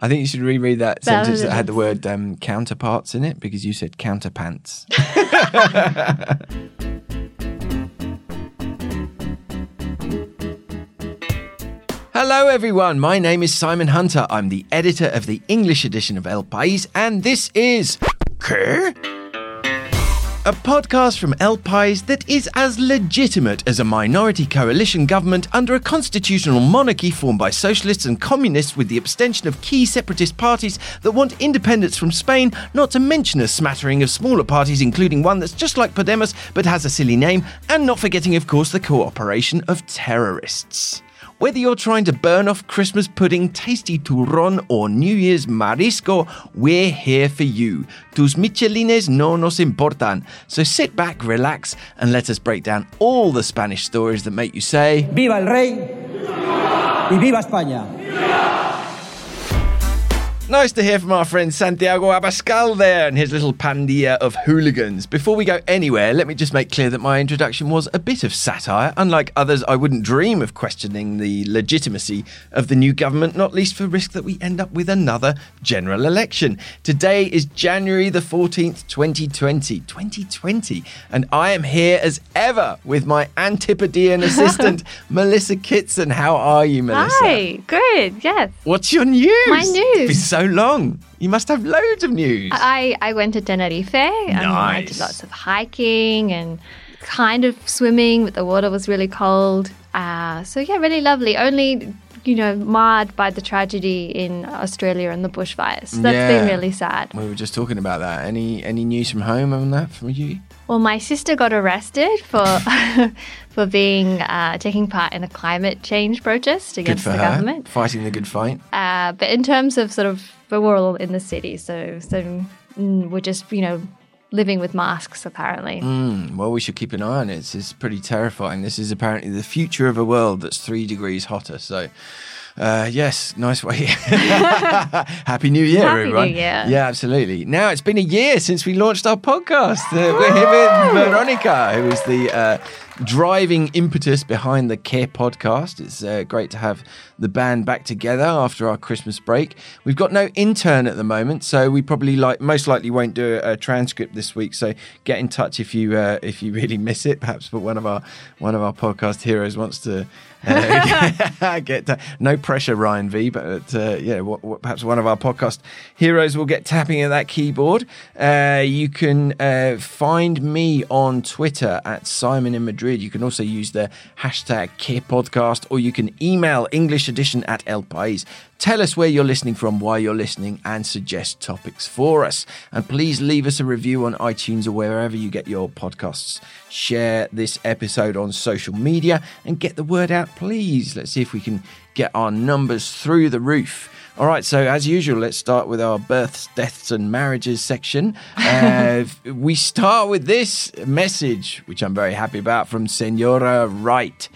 I think you should reread that sentence that had the word um, counterparts in it because you said counterpants. Hello, everyone. My name is Simon Hunter. I'm the editor of the English edition of El País, and this is. ¿Qué? A podcast from El País that is as legitimate as a minority coalition government under a constitutional monarchy formed by socialists and communists with the abstention of key separatist parties that want independence from Spain, not to mention a smattering of smaller parties, including one that's just like Podemos but has a silly name, and not forgetting, of course, the cooperation of terrorists. Whether you're trying to burn off Christmas pudding, tasty turrón, or New Year's marisco, we're here for you. Tus michelines no nos importan. So sit back, relax, and let us break down all the Spanish stories that make you say, ¡Viva el rey! ¡Y viva España! Nice to hear from our friend Santiago Abascal there and his little pandilla of hooligans. Before we go anywhere, let me just make clear that my introduction was a bit of satire. Unlike others, I wouldn't dream of questioning the legitimacy of the new government, not least for risk that we end up with another general election. Today is January the 14th, 2020. 2020. And I am here as ever with my Antipodean assistant, Melissa Kitson. How are you, Melissa? Hi, good, yes. What's your news? My news. So long. You must have loads of news. I, I went to Tenerife and I did lots of hiking and kind of swimming, but the water was really cold. Uh, so, yeah, really lovely. Only, you know, marred by the tragedy in Australia and the bushfires. So that's been really sad. we were just talking about that. Any any news from home on that from you? Well, my sister got arrested for for being uh, taking part in a climate change protest against for the her. government. Fighting the good fight. Uh, but in terms of sort of, but we're all in the city, so so mm, we're just you know living with masks apparently. Mm, well, we should keep an eye on it. It's, it's pretty terrifying. This is apparently the future of a world that's three degrees hotter. So. Uh, yes, nice way. Happy New Year, Happy New everyone. Year. Yeah, absolutely. Now it's been a year since we launched our podcast. Uh, we're here with Veronica, who is the uh, driving impetus behind the Qué podcast. It's uh, great to have the band back together after our Christmas break. We've got no intern at the moment, so we probably like most likely won't do a, a transcript this week. So get in touch if you uh, if you really miss it. Perhaps, but one of our one of our podcast heroes wants to. Uh, get no pressure, Ryan V. But uh, yeah, perhaps one of our podcast heroes will get tapping at that keyboard. Uh, you can uh, find me on Twitter at Simon in Madrid. You can also use the hashtag Qué Podcast, or you can email English Edition at El País. Tell us where you're listening from, why you're listening, and suggest topics for us. And please leave us a review on iTunes or wherever you get your podcasts. Share this episode on social media and get the word out, please. Let's see if we can get our numbers through the roof. All right, so as usual, let's start with our births, deaths, and marriages section. Uh, we start with this message, which I'm very happy about, from Senora Wright.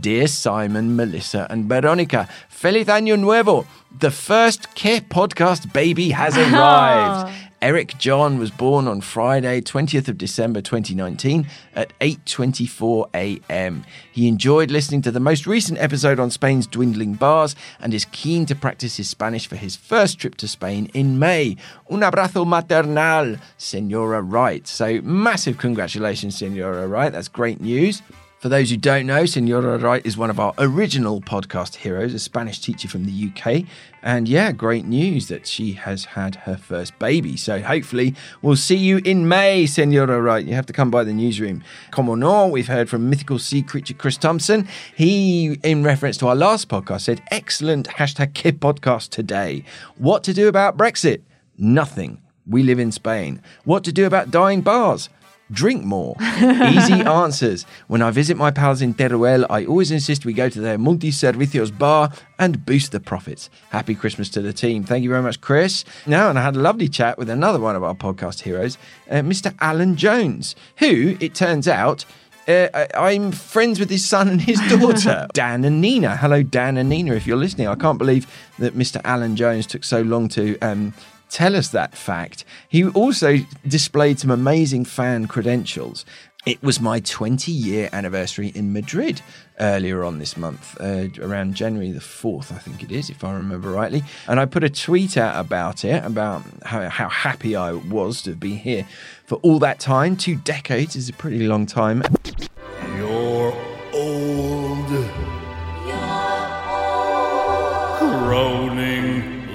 Dear Simon, Melissa, and Veronica, Feliz Año Nuevo! The first Qué podcast baby has arrived. Oh. Eric John was born on Friday, 20th of December 2019 at 8:24 a.m. He enjoyed listening to the most recent episode on Spain's dwindling bars and is keen to practice his Spanish for his first trip to Spain in May. Un abrazo maternal, Senora Wright. So massive congratulations, Senora Wright. That's great news. For those who don't know, Senora Wright is one of our original podcast heroes, a Spanish teacher from the UK. And yeah, great news that she has had her first baby. So hopefully we'll see you in May, Senora Wright. You have to come by the newsroom. Como no, we've heard from mythical sea creature Chris Thompson. He, in reference to our last podcast, said, excellent hashtag kid podcast today. What to do about Brexit? Nothing. We live in Spain. What to do about dying bars? Drink more. Easy answers. When I visit my pals in Teruel, I always insist we go to their multi-servicios bar and boost the profits. Happy Christmas to the team. Thank you very much, Chris. Now, and I had a lovely chat with another one of our podcast heroes, uh, Mr. Alan Jones, who, it turns out, uh, I- I'm friends with his son and his daughter, Dan and Nina. Hello, Dan and Nina, if you're listening. I can't believe that Mr. Alan Jones took so long to um, tell us that fact. He also displayed some amazing fan credentials. It was my 20 year anniversary in Madrid earlier on this month, uh, around January the 4th, I think it is, if I remember rightly. And I put a tweet out about it, about how, how happy I was to be here for all that time. Two decades is a pretty long time. You're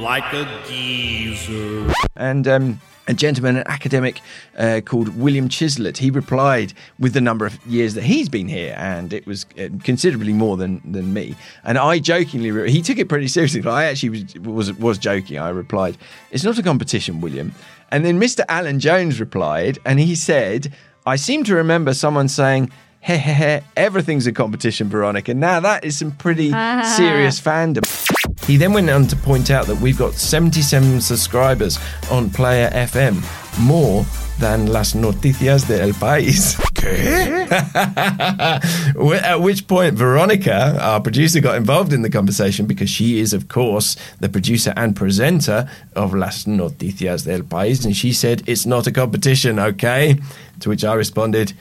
like a geezer. And um, a gentleman, an academic uh, called William Chislett, he replied with the number of years that he's been here, and it was uh, considerably more than than me. And I jokingly, re- he took it pretty seriously. But I actually was, was was joking. I replied, "It's not a competition, William." And then Mr. Alan Jones replied, and he said, "I seem to remember someone saying." Heh heh heh, everything's a competition, Veronica. Now that is some pretty serious fandom. He then went on to point out that we've got 77 subscribers on Player FM, more than Las Noticias de El País. At which point, Veronica, our producer, got involved in the conversation because she is, of course, the producer and presenter of Las Noticias del País. And she said, It's not a competition, okay? To which I responded,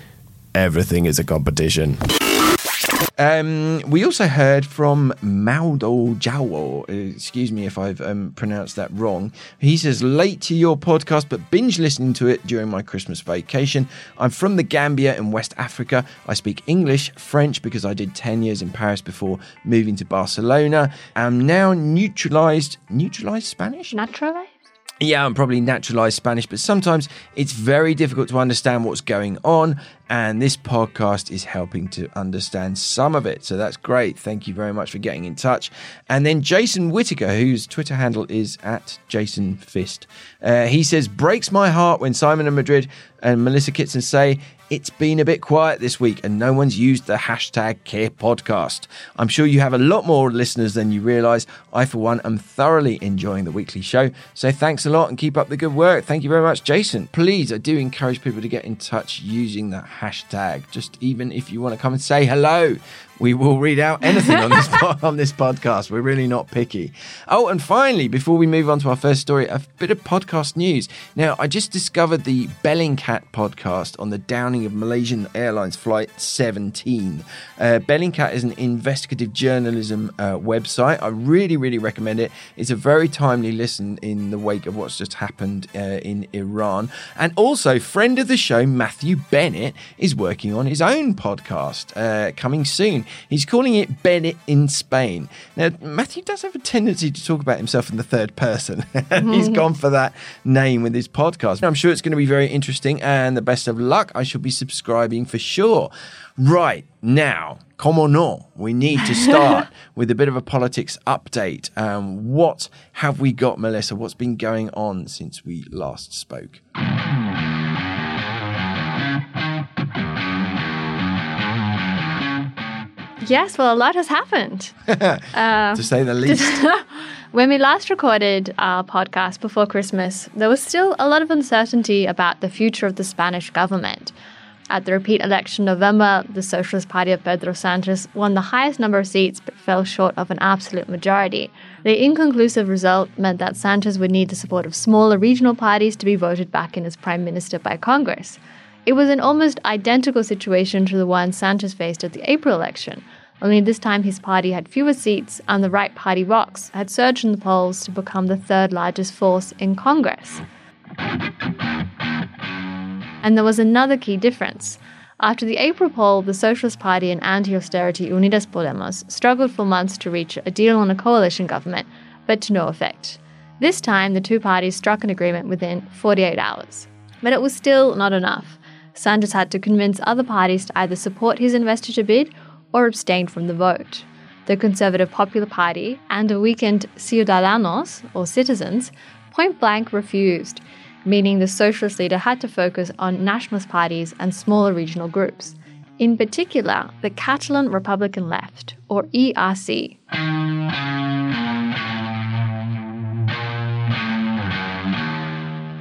Everything is a competition. Um, we also heard from Maudo Jawo. Uh, Excuse me if I've um, pronounced that wrong. He says, late to your podcast, but binge listening to it during my Christmas vacation. I'm from the Gambia in West Africa. I speak English, French, because I did 10 years in Paris before moving to Barcelona. I'm now neutralized, neutralized Spanish? Naturalized? Yeah, I'm probably naturalized Spanish, but sometimes it's very difficult to understand what's going on, and this podcast is helping to understand some of it. So that's great. Thank you very much for getting in touch. And then Jason Whitaker, whose Twitter handle is at Jason Fist, uh, he says, Breaks my heart when Simon and Madrid and Melissa Kitson say, it's been a bit quiet this week and no one's used the hashtag Qué podcast. I'm sure you have a lot more listeners than you realize. I, for one, am thoroughly enjoying the weekly show. So thanks a lot and keep up the good work. Thank you very much, Jason. Please, I do encourage people to get in touch using that hashtag. Just even if you want to come and say hello, we will read out anything on this po- on this podcast. We're really not picky. Oh, and finally, before we move on to our first story, a bit of podcast news. Now, I just discovered the Bellingcat podcast on the downing of Malaysian Airlines Flight 17. Uh, Bellingcat is an investigative journalism uh, website. I really, really recommend it. It's a very timely listen in the wake of what's just happened uh, in Iran. And also, friend of the show, Matthew Bennett, is working on his own podcast uh, coming soon. He's calling it Bennett in Spain. Now, Matthew does have a tendency to talk about himself in the third person, he's gone for that name with his podcast. I'm sure it's going to be very interesting, and the best of luck. I shall be subscribing for sure. Right now, como no, we need to start with a bit of a politics update. Um, what have we got, Melissa? What's been going on since we last spoke? Yes, well, a lot has happened. to uh, say the least. When we last recorded our podcast before Christmas, there was still a lot of uncertainty about the future of the Spanish government. At the repeat election in November, the Socialist Party of Pedro Sanchez won the highest number of seats but fell short of an absolute majority. The inconclusive result meant that Sanchez would need the support of smaller regional parties to be voted back in as prime minister by Congress. It was an almost identical situation to the one Sanchez faced at the April election, only this time his party had fewer seats and the right party Vox had surged in the polls to become the third largest force in Congress. And there was another key difference. After the April poll, the Socialist Party and anti austerity Unidas Podemos struggled for months to reach a deal on a coalition government, but to no effect. This time, the two parties struck an agreement within 48 hours. But it was still not enough. Sanchez had to convince other parties to either support his investiture bid or abstained from the vote. The Conservative Popular Party and a weakened Ciudadanos, or citizens, point blank refused, meaning the socialist leader had to focus on nationalist parties and smaller regional groups. In particular, the Catalan Republican Left, or ERC.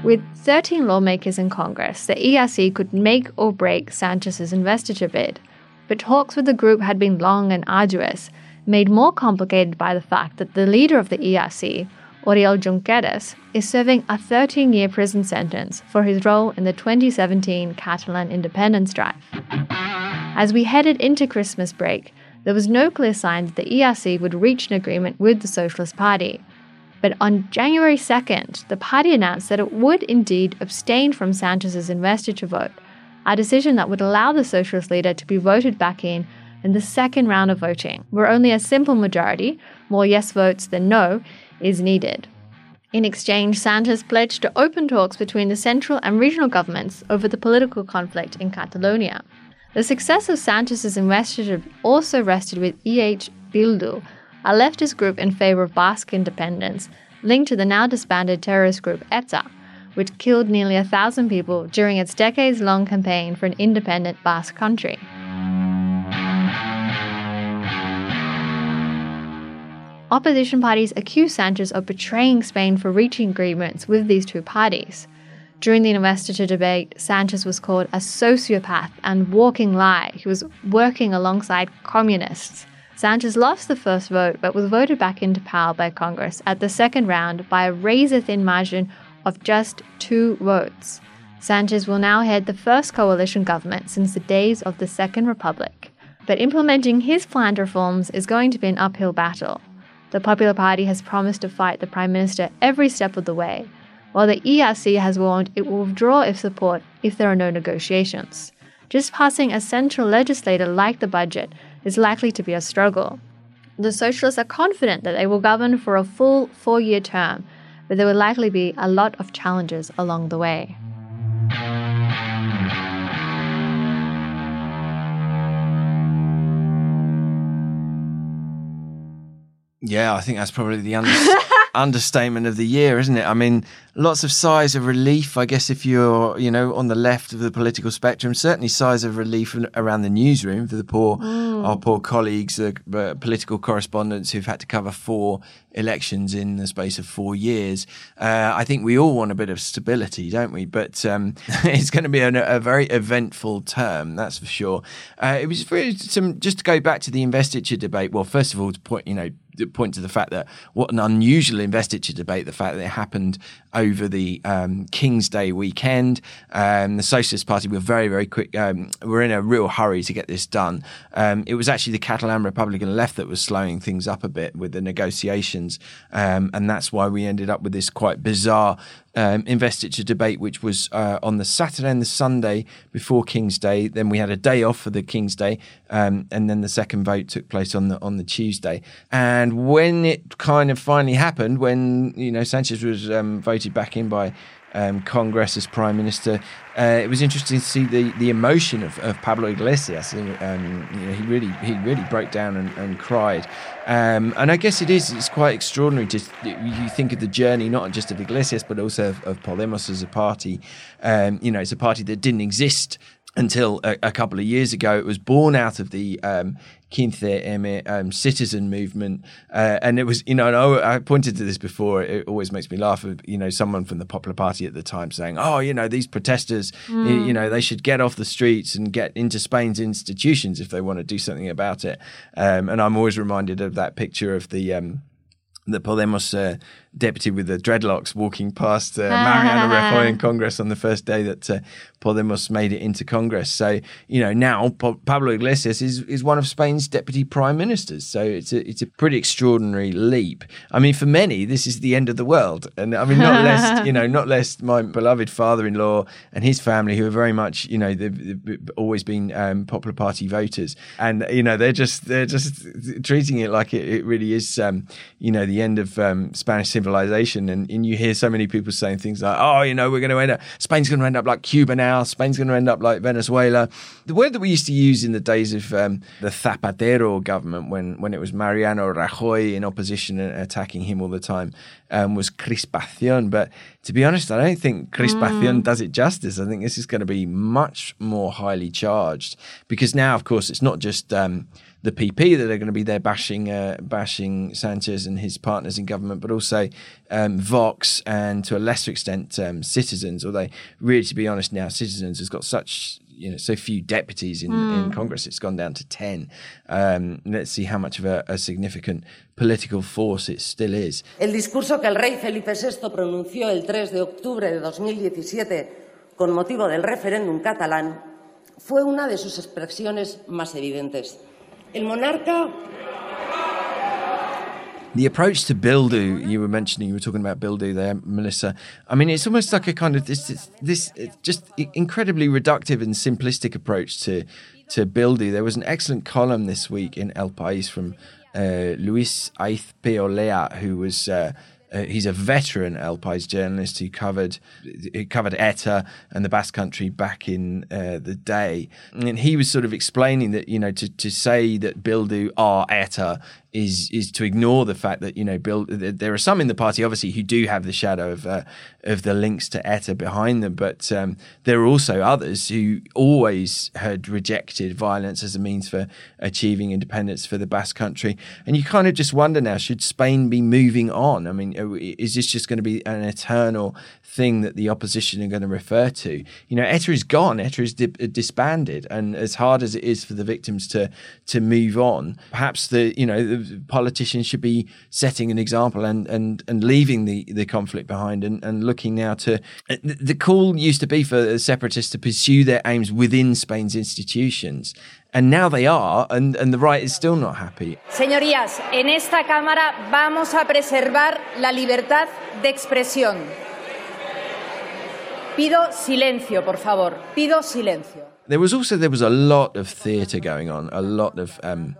With 13 lawmakers in Congress, the ERC could make or break Sanchez's investiture bid. But talks with the group had been long and arduous, made more complicated by the fact that the leader of the ERC, Oriol Junqueras, is serving a 13 year prison sentence for his role in the 2017 Catalan independence drive. As we headed into Christmas break, there was no clear sign that the ERC would reach an agreement with the Socialist Party. But on January 2nd, the party announced that it would indeed abstain from Sanchez's investiture vote, a decision that would allow the socialist leader to be voted back in in the second round of voting, where only a simple majority, more yes votes than no, is needed. In exchange, Sanchez pledged to open talks between the central and regional governments over the political conflict in Catalonia. The success of Sanchez's investiture also rested with EH Bildu, a leftist group in favor of Basque independence, linked to the now disbanded terrorist group ETA, which killed nearly a thousand people during its decades long campaign for an independent Basque country. Opposition parties accuse Sanchez of betraying Spain for reaching agreements with these two parties. During the investiture debate, Sanchez was called a sociopath and walking lie. He was working alongside communists. Sanchez lost the first vote but was voted back into power by Congress at the second round by a razor thin margin of just two votes. Sanchez will now head the first coalition government since the days of the Second Republic. But implementing his planned reforms is going to be an uphill battle. The Popular Party has promised to fight the Prime Minister every step of the way, while the ERC has warned it will withdraw its support if there are no negotiations. Just passing a central legislator like the budget is likely to be a struggle. The Socialists are confident that they will govern for a full four year term, but there will likely be a lot of challenges along the way. Yeah, I think that's probably the under- understatement of the year, isn't it? I mean, lots of sighs of relief, I guess, if you're, you know, on the left of the political spectrum. Certainly sighs of relief around the newsroom for the poor, our poor colleagues, the uh, political correspondents who've had to cover four elections in the space of four years. Uh, I think we all want a bit of stability, don't we? But um, it's going to be an, a very eventful term, that's for sure. Uh, it was very some just to go back to the investiture debate. Well, first of all, to point, you know, point to the fact that what an unusual investiture debate. The fact that it happened over the um, King's Day weekend. Um, the Socialist Party were very, very quick. Um, were in a real hurry to get this done. Um, it was actually the Catalan Republican left that was slowing things up a bit with the negotiations, um, and that's why we ended up with this quite bizarre um, investiture debate, which was uh, on the Saturday and the Sunday before King's Day. Then we had a day off for the King's Day, um, and then the second vote took place on the on the Tuesday. And when it kind of finally happened, when you know Sanchez was um, voted back in by um, Congress as prime minister. Uh, it was interesting to see the, the emotion of, of Pablo Iglesias. Um, you know, he really he really broke down and, and cried. Um, and I guess it is it's quite extraordinary to you think of the journey not just of Iglesias but also of, of Podemos as a party. Um, you know, it's a party that didn't exist until a, a, couple of years ago. It was born out of the um, Quince um, citizen movement. Uh, and it was, you know, and I, I, pointed to this before. It always makes me laugh. You know, someone from the Popular Party at the time saying, oh, you know, these protesters, mm. you, you, know, they should get off the streets and get into Spain's institutions if they want to do something about it. Um, and I'm always reminded of that picture of the. Um, the Podemos uh, deputy with the dreadlocks walking past uh, Mariano Rajoy in Congress on the first day that uh, Podemos made it into Congress. So you know now Pablo Iglesias is is one of Spain's deputy prime ministers. So it's a it's a pretty extraordinary leap. I mean, for many, this is the end of the world, and I mean not less you know not less my beloved father-in-law and his family who are very much you know they've, they've always been um, Popular Party voters, and you know they're just they're just treating it like it, it really is um, you know the end of um, Spanish civilization, and, and you hear so many people saying things like, oh you know we're going to end up Spain's going to end up like Cuba now now. Spain's going to end up like Venezuela. The word that we used to use in the days of um, the Zapatero government, when, when it was Mariano Rajoy in opposition and attacking him all the time, um, was crispación. But to be honest, I don't think crispación mm. does it justice. I think this is going to be much more highly charged because now, of course, it's not just. Um, the PP that are going to be there bashing uh, bashing Sanchez and his partners in government, but also um, Vox and to a lesser extent um, Citizens. Although, really, to be honest, now Citizens has got such you know so few deputies in, in Congress. It's gone down to ten. Um, let's see how much of a, a significant political force it still is. El discurso que el rey Felipe VI pronunció el 3 de octubre de 2017 con motivo del referéndum catalán fue una de sus expresiones más evidentes. El monarca The approach to Bildu, you were mentioning, you were talking about Bildu there, Melissa. I mean, it's almost like a kind of this, this, this just incredibly reductive and simplistic approach to to Bildu. There was an excellent column this week in El País from uh, Luis Aizpeolea, who was. Uh, uh, he's a veteran El País journalist. Who covered who covered ETA and the Basque Country back in uh, the day, and he was sort of explaining that you know to, to say that Bildu are ETA is is to ignore the fact that you know Bill there are some in the party obviously who do have the shadow of uh, of the links to ETA behind them, but um, there are also others who always had rejected violence as a means for achieving independence for the Basque Country, and you kind of just wonder now should Spain be moving on? I mean, uh, is this just going to be an eternal thing that the opposition are going to refer to? You know, ETA is gone, ETA is di- uh, disbanded, and as hard as it is for the victims to to move on, perhaps the you know the politicians should be setting an example and and and leaving the the conflict behind and, and looking now to uh, the call used to be for separatists to pursue their aims within Spain's institutions and now they are and and the right is still not happy Señorías, en esta Cámara vamos a preservar la libertad de expresión. Pido silencio, por favor. Pido silencio. there was also there was a lot of theatre going on a lot of um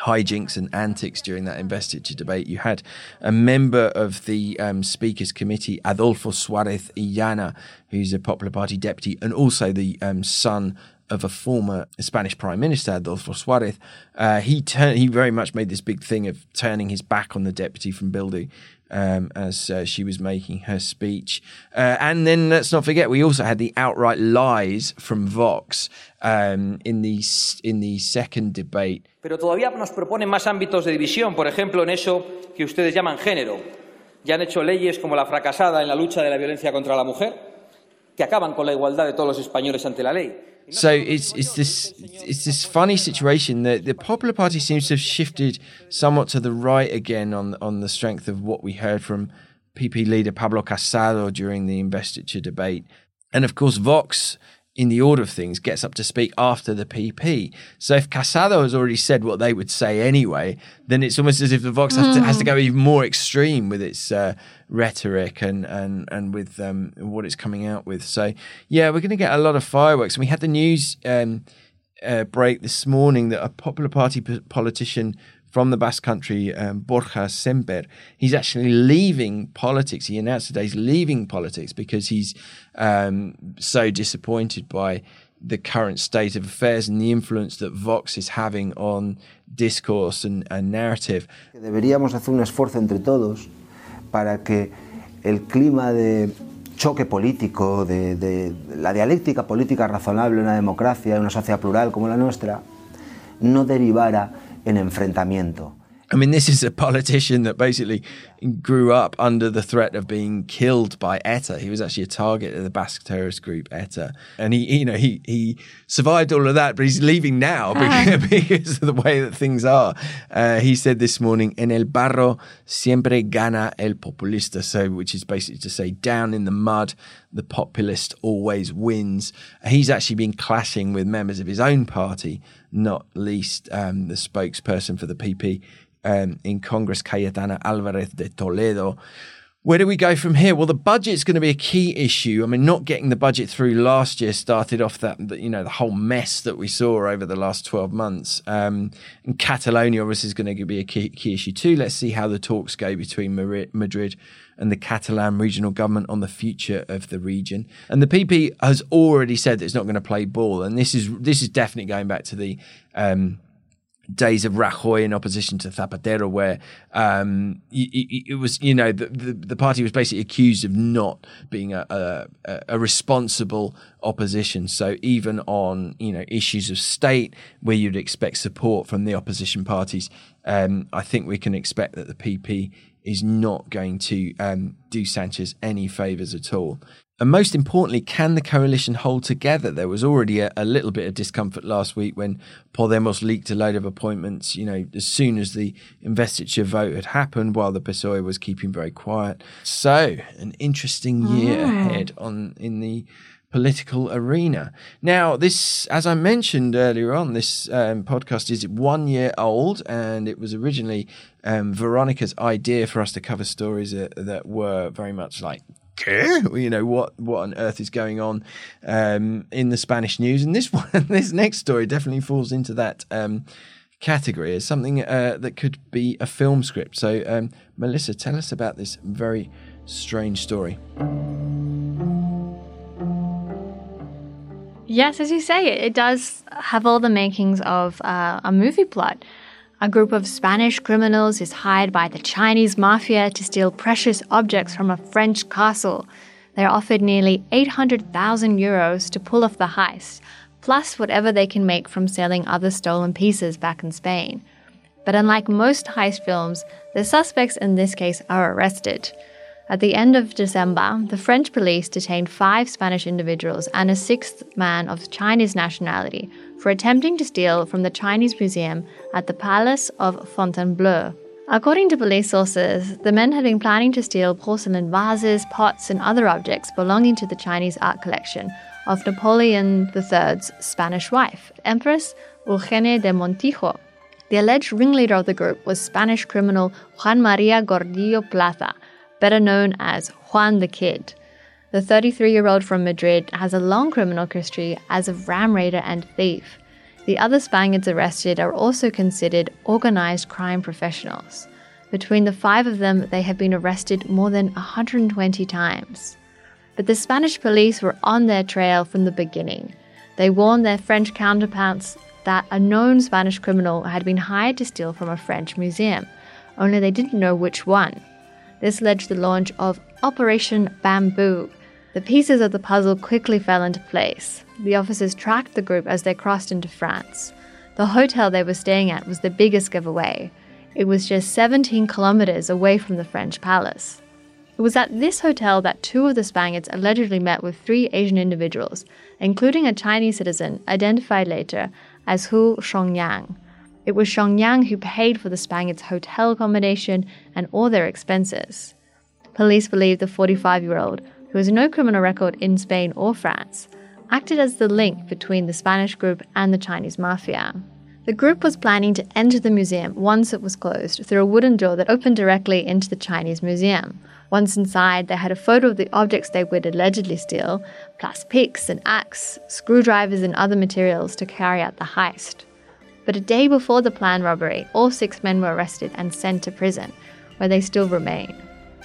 hijinks and antics during that investiture debate. You had a member of the um, Speakers Committee, Adolfo Suarez Illana, who's a Popular Party deputy, and also the um, son of a former Spanish Prime Minister, Adolfo Suarez. Uh, he turned, he very much made this big thing of turning his back on the deputy from Bildu. Um, as uh, she was making her speech. Uh, and then let's not forget, we also had the outright lies from Vox um, in, the, in the second debate Pero todavía nos proponen más ámbitos de división, por ejemplo, en eso que ustedes llaman género. Ya han hecho leyes como la fracasada en la lucha de la violencia contra la mujer, que acaban con la igualdad de todos los españoles ante la ley. So it's it's this it's this funny situation that the Popular Party seems to have shifted somewhat to the right again on on the strength of what we heard from PP leader Pablo Casado during the investiture debate, and of course Vox. In the order of things, gets up to speak after the PP. So if Casado has already said what they would say anyway, then it's almost as if the Vox has, to, has to go even more extreme with its uh, rhetoric and and and with um, what it's coming out with. So yeah, we're going to get a lot of fireworks. And we had the news um, uh, break this morning that a Popular Party p- politician from the Basque Country, um, Borja Semper, he's actually leaving politics. He announced today he's leaving politics because he's um, so disappointed by the current state of affairs and the influence that Vox is having on discourse and, and narrative. Deberíamos hacer un esfuerzo entre todos para que el clima de choque político, de, de la dialéctica política razonable en una democracia, en una sociedad plural como la nuestra, no derivara en enfrentamiento. I mean, this is a politician that basically grew up under the threat of being killed by ETA. He was actually a target of the Basque terrorist group ETA, and he, you know, he he survived all of that, but he's leaving now because, because of the way that things are. Uh, he said this morning, "En el barro siempre gana el populista," so which is basically to say, down in the mud, the populist always wins. He's actually been clashing with members of his own party, not least um, the spokesperson for the PP um, in Congress, Cayetana Alvarez de Toledo. Where do we go from here? Well, the budget's going to be a key issue. I mean, not getting the budget through last year started off that, you know, the whole mess that we saw over the last 12 months. Um, and Catalonia obviously is going to be a key, key issue too. Let's see how the talks go between Madrid and the Catalan regional government on the future of the region. And the PP has already said that it's not going to play ball. And this is, this is definitely going back to the, um, days of Rajoy in opposition to Zapatero, where um, it, was, you know, the, the, the party was basically accused of not being a, a, a responsible opposition. So even on, you know, issues of state where you'd expect support from the opposition parties, um, I think we can expect that the PP is not going to um, do Sanchez any favours at all. And most importantly, can the coalition hold together? There was already a, a, little bit of discomfort last week when Podemos leaked a load of appointments, you know, as soon as the investiture vote had happened, while the PSOE was keeping very quiet. So, an interesting year Mm. ahead on in the political arena. Now, this, as I mentioned earlier on, this um, podcast is one year old, and it was originally um, Veronica's idea for us to cover stories that, that were very much like. "Qué?" You know what? What on earth is going on um, in the Spanish news? And this one, this next story, definitely falls into that um, category as something uh, that could be a film script. So, um, Melissa, tell us about this very strange story. Yes, as you say, it, it does have all the makings of uh, a movie plot. A group of Spanish criminals is hired by the Chinese mafia to steal precious objects from a French castle. They're offered nearly 800,000 euros to pull off the heist, plus whatever they can make from selling other stolen pieces back in Spain. But unlike most heist films, the suspects in this case are arrested. At the end of December, the French police detained five Spanish individuals and a sixth man of Chinese nationality for attempting to steal from the Chinese museum at the Palace of Fontainebleau. According to police sources, the men had been planning to steal porcelain vases, pots, and other objects belonging to the Chinese art collection of Napoleon III's Spanish wife, Empress Eugenia de Montijo. The alleged ringleader of the group was Spanish criminal Juan Maria Gordillo Plaza, better known as Juan the Kid. The 33 year old from Madrid has a long criminal history as a ram raider and thief. The other Spaniards arrested are also considered organized crime professionals. Between the five of them, they have been arrested more than 120 times. But the Spanish police were on their trail from the beginning. They warned their French counterparts that a known Spanish criminal had been hired to steal from a French museum, only they didn't know which one. This led to the launch of Operation Bamboo. The pieces of the puzzle quickly fell into place. The officers tracked the group as they crossed into France. The hotel they were staying at was the biggest giveaway. It was just 17 kilometers away from the French palace. It was at this hotel that two of the Spaniards allegedly met with three Asian individuals, including a Chinese citizen identified later as Hu Shongyang. It was Shongyang who paid for the Spaniards' hotel accommodation and all their expenses. Police believe the 45 year old, who has no criminal record in Spain or France, acted as the link between the Spanish group and the Chinese mafia. The group was planning to enter the museum once it was closed through a wooden door that opened directly into the Chinese museum. Once inside, they had a photo of the objects they would allegedly steal, plus picks and axe, screwdrivers, and other materials to carry out the heist. But a day before the planned robbery, all six men were arrested and sent to prison, where they still remain.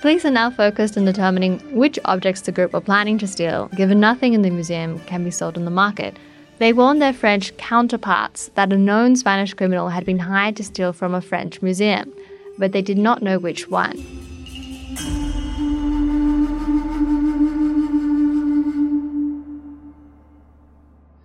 Police are now focused on determining which objects the group were planning to steal, given nothing in the museum can be sold on the market. They warned their French counterparts that a known Spanish criminal had been hired to steal from a French museum, but they did not know which one.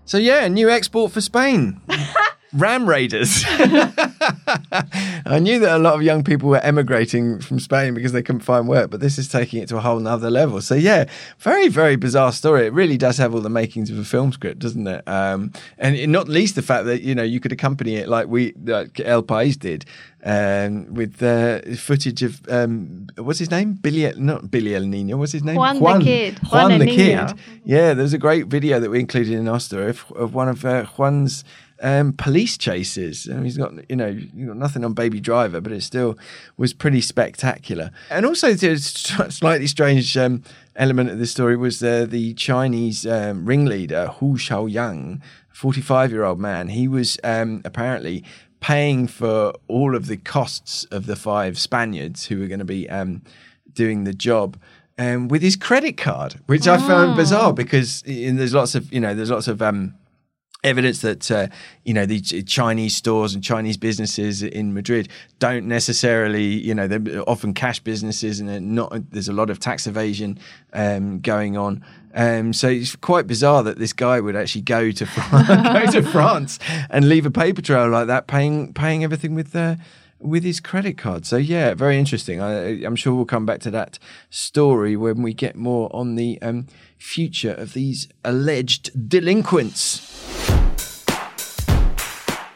So yeah, a new export for Spain. Ram Raiders. I knew that a lot of young people were emigrating from Spain because they couldn't find work, but this is taking it to a whole nother level. So yeah, very, very bizarre story. It really does have all the makings of a film script, doesn't it? Um, and not least the fact that, you know, you could accompany it like we, like El País did, um, with uh, footage of, um, what's his name? Billy, not Billy El Nino, what's his name? Juan Juan the Kid. Juan, Juan the El Kid. Niño. Yeah, there's a great video that we included in our story of, of one of uh, Juan's um, police chases. I mean, he's got you know got nothing on Baby Driver, but it still was pretty spectacular. And also, the slightly strange um, element of this story was uh, the Chinese um, ringleader Hu Xiaoyang, 45 year old man. He was um, apparently paying for all of the costs of the five Spaniards who were going to be um, doing the job um, with his credit card, which I found bizarre because there's lots of you know there's lots of um, evidence that uh, you know the Chinese stores and Chinese businesses in Madrid don't necessarily you know they're often cash businesses and not there's a lot of tax evasion um, going on. Um, so it's quite bizarre that this guy would actually go to go to France and leave a paper trail like that, paying paying everything with uh, with his credit card. So yeah, very interesting. I, I'm sure we'll come back to that story when we get more on the um, future of these alleged delinquents.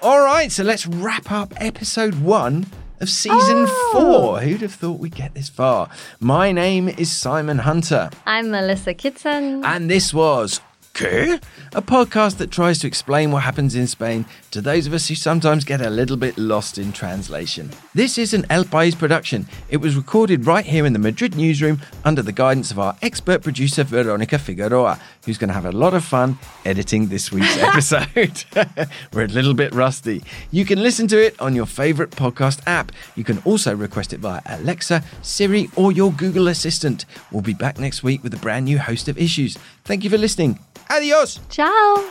All right, so let's wrap up episode one of season oh. four. Who'd have thought we'd get this far? My name is Simon Hunter, I'm Melissa Kitson. and this was ¿Qué? A podcast that tries to explain what happens in Spain to those of us who sometimes get a little bit lost in translation. This is an El País production. It was recorded right here in the Madrid newsroom under the guidance of our expert producer Veronica Figueroa, who's going to have a lot of fun editing this week's episode. We're a little bit rusty. You can listen to it on your favorite podcast app. You can also request it via Alexa, Siri, or your Google Assistant. We'll be back next week with a brand new host of issues. Thank you for listening. Adiós. Chao.